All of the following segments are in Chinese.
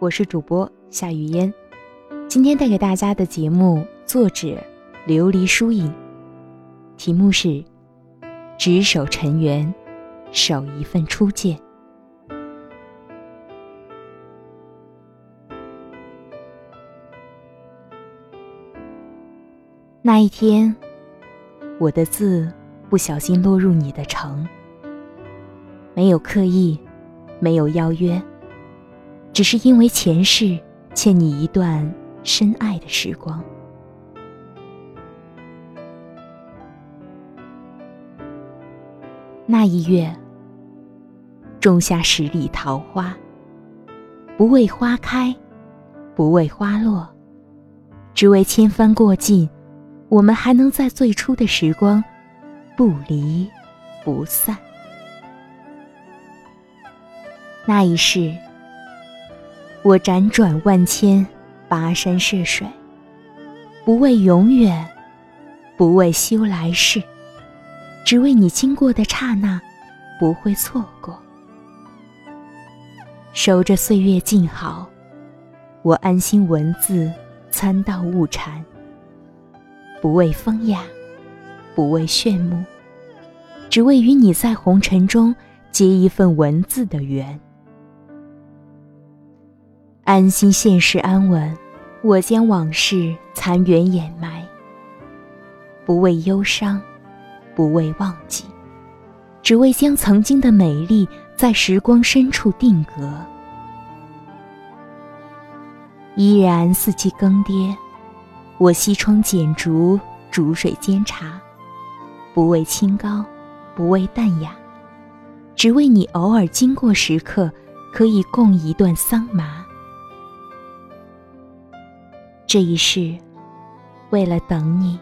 我是主播夏雨嫣，今天带给大家的节目作者琉璃疏影，题目是“执手尘缘，守一份初见”。那一天，我的字不小心落入你的城，没有刻意，没有邀约，只是因为前世欠你一段深爱的时光。那一月，种下十里桃花，不为花开，不为花落，只为千帆过尽。我们还能在最初的时光不离不散。那一世，我辗转万千，跋山涉水，不为永远，不为修来世，只为你经过的刹那不会错过。守着岁月静好，我安心文字参道悟禅。不为风雅，不为炫目，只为与你在红尘中结一份文字的缘。安心现世安稳，我将往事残垣掩埋。不为忧伤，不为忘记，只为将曾经的美丽在时光深处定格。依然四季更迭。我西窗剪烛，煮水煎茶，不为清高，不为淡雅，只为你偶尔经过时刻，可以共一段桑麻。这一世，为了等你，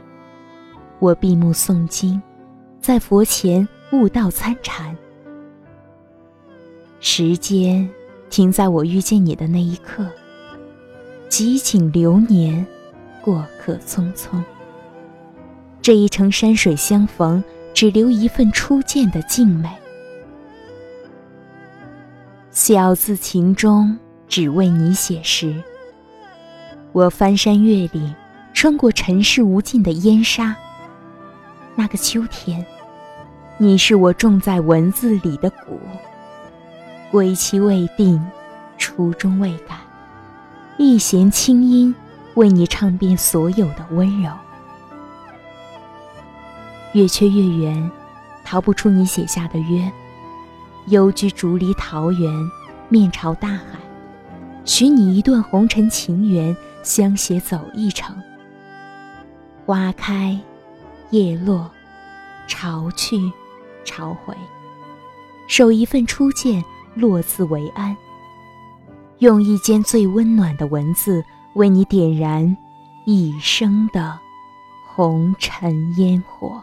我闭目诵经，在佛前悟道参禅。时间停在我遇见你的那一刻，几景流年。过客匆匆，这一程山水相逢，只留一份初见的静美。小字情中，只为你写诗。我翻山越岭，穿过尘世无尽的烟沙。那个秋天，你是我种在文字里的蛊。归期未定，初衷未改，一弦清音。为你唱遍所有的温柔，月缺月圆，逃不出你写下的约。幽居竹篱桃源，面朝大海，许你一段红尘情缘，相携走一程。花开，叶落，潮去，潮回，守一份初见，落字为安。用一间最温暖的文字。为你点燃一生的红尘烟火。